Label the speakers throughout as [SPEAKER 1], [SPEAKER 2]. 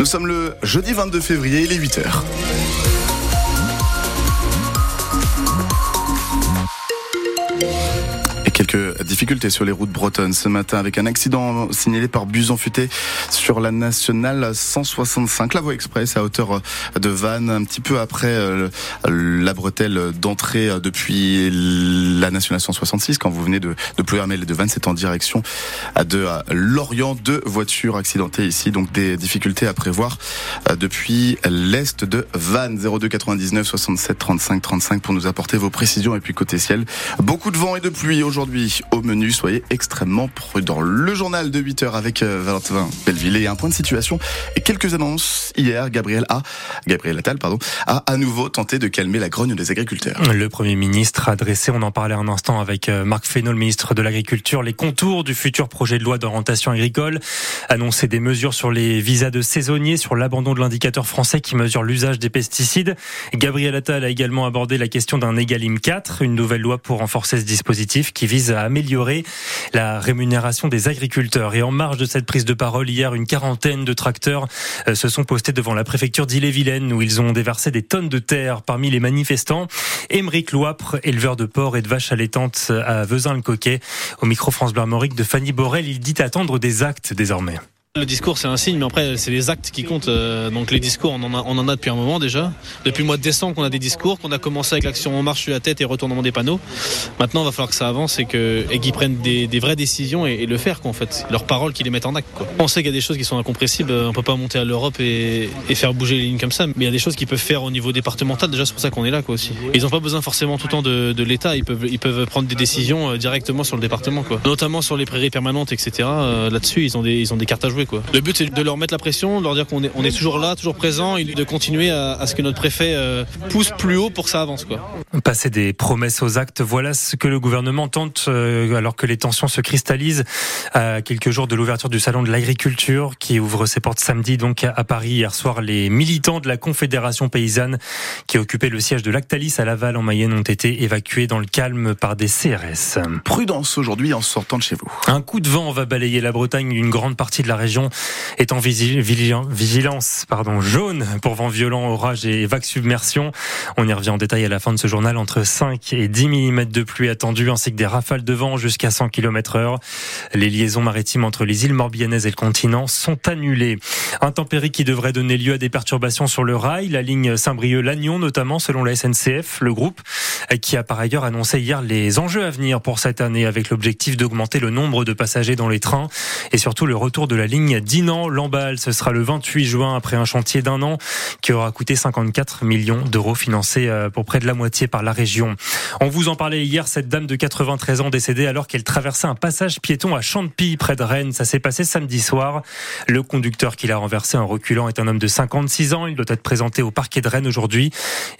[SPEAKER 1] Nous sommes le jeudi 22 février, il est 8h. Sur les routes bretonnes ce matin avec un accident signalé par bus futé sur la nationale 165, la voie express à hauteur de Vannes, un petit peu après euh, la bretelle d'entrée depuis la nationale 166 quand vous venez de, de Plouermel et de Vannes, c'est en direction de Lorient. Deux voitures accidentées ici, donc des difficultés à prévoir euh, depuis l'est de Vannes. 02 99 67 35 35 pour nous apporter vos précisions et puis côté ciel, beaucoup de vent et de pluie aujourd'hui au menu. Soyez extrêmement prudents. Le journal de 8 heures avec euh, Valentin Belleville et un point de situation et quelques annonces. Hier, Gabriel A. Gabriel Attal, pardon, a à nouveau tenté de calmer la grogne des agriculteurs.
[SPEAKER 2] Le Premier ministre a dressé, on en parlait un instant avec euh, Marc Fesneau, le ministre de l'Agriculture, les contours du futur projet de loi d'orientation agricole, annoncer des mesures sur les visas de saisonniers, sur l'abandon de l'indicateur français qui mesure l'usage des pesticides. Gabriel Attal a également abordé la question d'un Egalim 4, une nouvelle loi pour renforcer ce dispositif qui vise à améliorer la rémunération des agriculteurs. Et en marge de cette prise de parole, hier, une quarantaine de tracteurs euh, se sont postés devant la préfecture d'Ille-et-Vilaine où ils ont déversé des tonnes de terre parmi les manifestants. Émeric Loipre, éleveur de porcs et de vaches allaitantes à Vezin-le-Coquet, au micro France Bleu de Fanny Borel, il dit attendre des actes désormais.
[SPEAKER 3] Le discours c'est un signe, mais après c'est les actes qui comptent. Euh, donc les discours on en, a, en depuis un moment déjà. Depuis le mois de décembre qu'on a des discours, qu'on a commencé avec l'action On marche sur la tête et retournement des panneaux. Maintenant il va falloir que ça avance et qu'ils prennent des, vraies décisions et, le faire quoi en fait. Leurs paroles qu'ils les mettent en acte quoi. On sait qu'il y a des choses qui sont incompressibles. On peut pas monter à l'Europe et, faire bouger les lignes comme ça. Mais il y a des choses qu'ils peuvent faire au niveau départemental. Déjà c'est pour ça qu'on est là quoi aussi. ils ont pas besoin forcément tout le temps de, l'État. Ils peuvent prendre des décisions euh, directement sur le département quoi. Notamment sur les prairies permanentes etc. Euh, là-dessus ils ont des ils ont des cartes à jouer quoi. Le but c'est de leur mettre la pression, de leur dire qu'on est, on est toujours là, toujours présent, et de continuer à, ce que notre préfet euh, pousse plus haut pour que ça avance. Quoi.
[SPEAKER 2] Passer des promesses aux actes, voilà ce que le gouvernement tente euh, alors que les tensions se cristallisent à quelques jours de l'ouverture du salon de l'agriculture qui ouvre ses portes samedi donc à Paris. Hier soir, les militants de la Confédération paysanne qui occupaient le siège de Lactalis à Laval en Mayenne ont été évacués dans le calme par des CRS.
[SPEAKER 1] Prudence aujourd'hui en sortant de chez vous.
[SPEAKER 2] Un coup de vent va balayer la Bretagne, une grande partie de la région est en vigilance pardon, jaune pour vent violent, orage et vagues submersion. On y revient en détail à la fin de ce journal. Entre 5 et 10 mm de pluie attendue ainsi que des rafales de vent jusqu'à 100 km heure. Les liaisons maritimes entre les îles Morbihanaises et le continent sont annulées. Un tempérie qui devrait donner lieu à des perturbations sur le rail, la ligne Saint-Brieuc-Lannion notamment selon la SNCF, le groupe qui a par ailleurs annoncé hier les enjeux à venir pour cette année avec l'objectif d'augmenter le nombre de passagers dans les trains et surtout le retour de la ligne Dinan Lamballe. Ce sera le 28 juin après un chantier d'un an qui aura coûté 54 millions d'euros financés euh, pour près de la moitié par la région. On vous en parlait hier, cette dame de 93 ans décédée alors qu'elle traversait un passage piéton à Champy près de Rennes. Ça s'est passé samedi soir. Le conducteur qui l'a renversé en reculant est un homme de 56 ans. Il doit être présenté au parquet de Rennes aujourd'hui.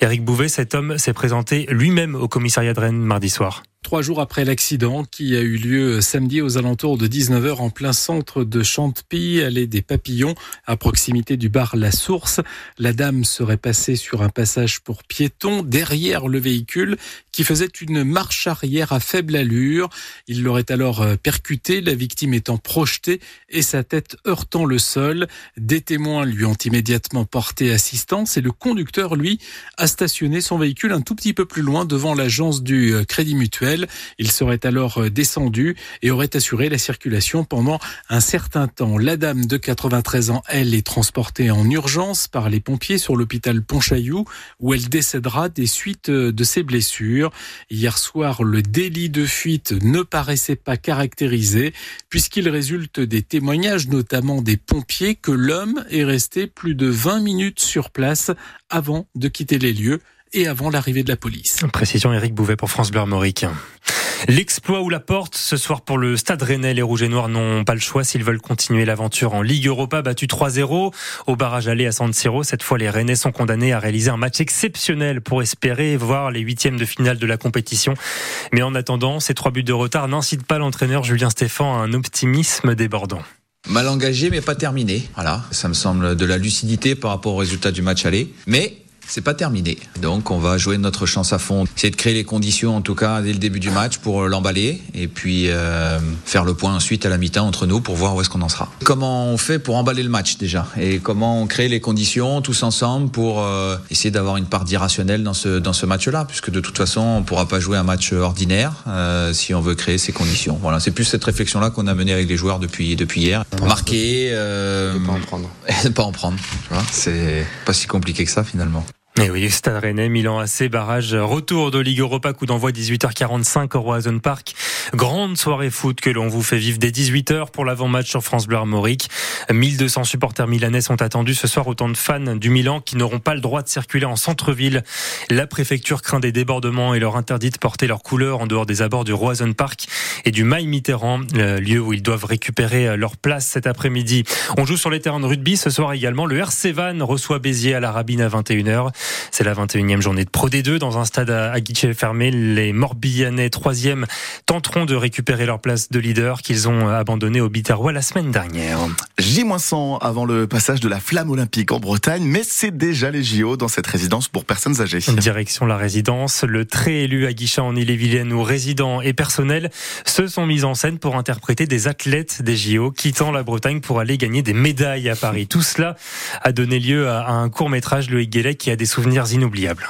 [SPEAKER 2] Eric Bouvet, cet homme s'est présenté lui-même au commissariat de Rennes mardi soir.
[SPEAKER 4] Trois jours après l'accident qui a eu lieu samedi aux alentours de 19h en plein centre de Chantepie, allée des Papillons, à proximité du bar La Source, la dame serait passée sur un passage pour piétons derrière le véhicule qui faisait une marche arrière à faible allure. Il l'aurait alors euh, percuté, la victime étant projetée et sa tête heurtant le sol. Des témoins lui ont immédiatement porté assistance et le conducteur, lui, a stationné son véhicule un tout petit peu plus loin devant l'agence du euh, Crédit Mutuel. Il serait alors euh, descendu et aurait assuré la circulation pendant un certain temps. La dame de 93 ans, elle, est transportée en urgence par les pompiers sur l'hôpital Pontchaillou où elle décédera des suites euh, de ses blessures. Hier soir, le délit de fuite ne paraissait pas caractérisé puisqu'il résulte des témoignages, notamment des pompiers, que l'homme est resté plus de 20 minutes sur place avant de quitter les lieux et avant l'arrivée de la police.
[SPEAKER 2] Précision Eric Bouvet pour France Bleu Armorique. L'exploit ou la porte ce soir pour le Stade Rennais. Les Rouges et Noirs n'ont pas le choix s'ils veulent continuer l'aventure en Ligue Europa, battu 3-0 au barrage aller à San Siro. Cette fois, les Rennais sont condamnés à réaliser un match exceptionnel pour espérer voir les huitièmes de finale de la compétition. Mais en attendant, ces trois buts de retard n'incitent pas l'entraîneur Julien Stéphan à un optimisme débordant.
[SPEAKER 5] Mal engagé mais pas terminé. Voilà, ça me semble de la lucidité par rapport au résultat du match aller. Mais c'est pas terminé. Donc on va jouer notre chance à fond, essayer de créer les conditions en tout cas dès le début du match pour l'emballer et puis euh, faire le point ensuite à la mi-temps entre nous pour voir où est-ce qu'on en sera. Comment on fait pour emballer le match déjà? Et comment on crée les conditions tous ensemble pour euh, essayer d'avoir une part d'irrationnel dans ce dans ce match-là? Puisque de toute façon on pourra pas jouer un match ordinaire euh, si on veut créer ces conditions. Voilà, c'est plus cette réflexion-là qu'on a menée avec les joueurs depuis depuis hier. Marquer, euh,
[SPEAKER 6] pas en prendre,
[SPEAKER 5] pas en prendre. C'est pas si compliqué que ça finalement.
[SPEAKER 2] Et oui, Stade Rennais, Milan AC, barrage, retour de Ligue Europa, coup d'envoi 18h45 au Roison Park. Grande soirée foot que l'on vous fait vivre dès 18h pour l'avant-match sur France Bleu Armorique. 1200 supporters milanais sont attendus ce soir, autant de fans du Milan qui n'auront pas le droit de circuler en centre-ville. La préfecture craint des débordements et leur interdit de porter leurs couleurs en dehors des abords du Roison Park et du Maï Mitterrand, lieu où ils doivent récupérer leur place cet après-midi. On joue sur les terrains de rugby ce soir également. Le RC Van reçoit Béziers à la Rabine à 21h. C'est la 21e journée de Pro D2 dans un stade à guichet fermé. Les Morbihanais 3e tenteront de récupérer leur place de leader qu'ils ont abandonné au Biterrois la semaine dernière.
[SPEAKER 1] J-100 avant le passage de la flamme olympique en Bretagne, mais c'est déjà les JO dans cette résidence pour personnes âgées.
[SPEAKER 2] Direction la résidence, le très élu à Guichet en Ille-et-Vilaine où résidents et personnels se sont mis en scène pour interpréter des athlètes des JO quittant la Bretagne pour aller gagner des médailles à Paris. Tout cela a donné lieu à un court métrage, Loïc Guélet, qui a des souvenirs inoubliables.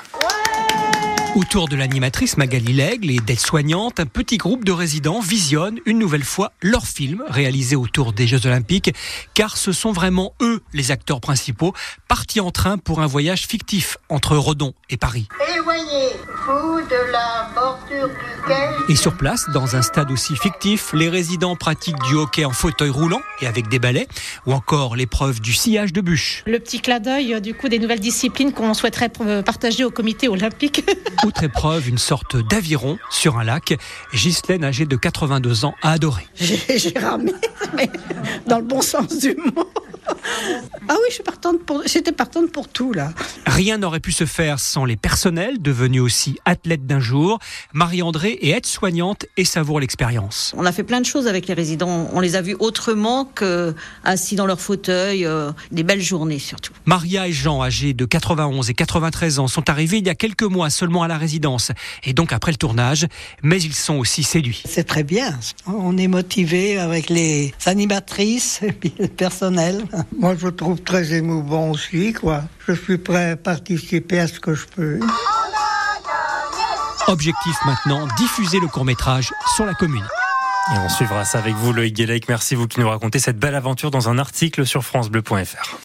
[SPEAKER 7] Autour de l'animatrice Magali Lègle et d'aides-soignantes, un petit groupe de résidents visionne une nouvelle fois leur film réalisé autour des Jeux Olympiques, car ce sont vraiment eux les acteurs principaux, partis en train pour un voyage fictif entre Redon et Paris.
[SPEAKER 8] Et voyez, vous de la bordure du
[SPEAKER 7] Et sur place, dans un stade aussi fictif, les résidents pratiquent du hockey en fauteuil roulant et avec des balais, ou encore l'épreuve du sillage de bûche.
[SPEAKER 9] Le petit clin d'œil du coup des nouvelles disciplines qu'on souhaiterait partager au comité olympique.
[SPEAKER 7] Outre épreuve, une sorte d'aviron sur un lac. Ghislaine, âgée de 82 ans, a adoré.
[SPEAKER 9] J'ai ramé, mais dans le bon sens du mot. Ah oui, je suis partante pour, j'étais partante pour tout là.
[SPEAKER 7] Rien n'aurait pu se faire sans les personnels, devenus aussi athlètes d'un jour. Marie-André est aide-soignante et savoure l'expérience.
[SPEAKER 10] On a fait plein de choses avec les résidents. On les a vus autrement que assis dans leur fauteuil. Euh, des belles journées surtout.
[SPEAKER 7] Maria et Jean, âgés de 91 et 93 ans, sont arrivés il y a quelques mois seulement à la résidence et donc après le tournage, mais ils sont aussi séduits.
[SPEAKER 11] C'est très bien. On est motivé avec les animatrices et puis le personnel.
[SPEAKER 12] Moi, je trouve très émouvant aussi, quoi. Je suis prêt à participer à ce que je peux.
[SPEAKER 7] Objectif maintenant, diffuser le court-métrage sur la commune.
[SPEAKER 2] Et on suivra ça avec vous, Loïc Guélec. Merci vous qui nous racontez cette belle aventure dans un article sur FranceBleu.fr.